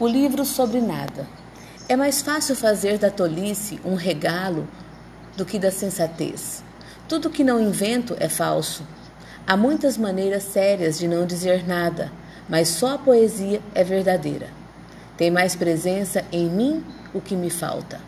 O livro sobre nada. É mais fácil fazer da tolice um regalo do que da sensatez. Tudo que não invento é falso. Há muitas maneiras sérias de não dizer nada, mas só a poesia é verdadeira. Tem mais presença em mim o que me falta.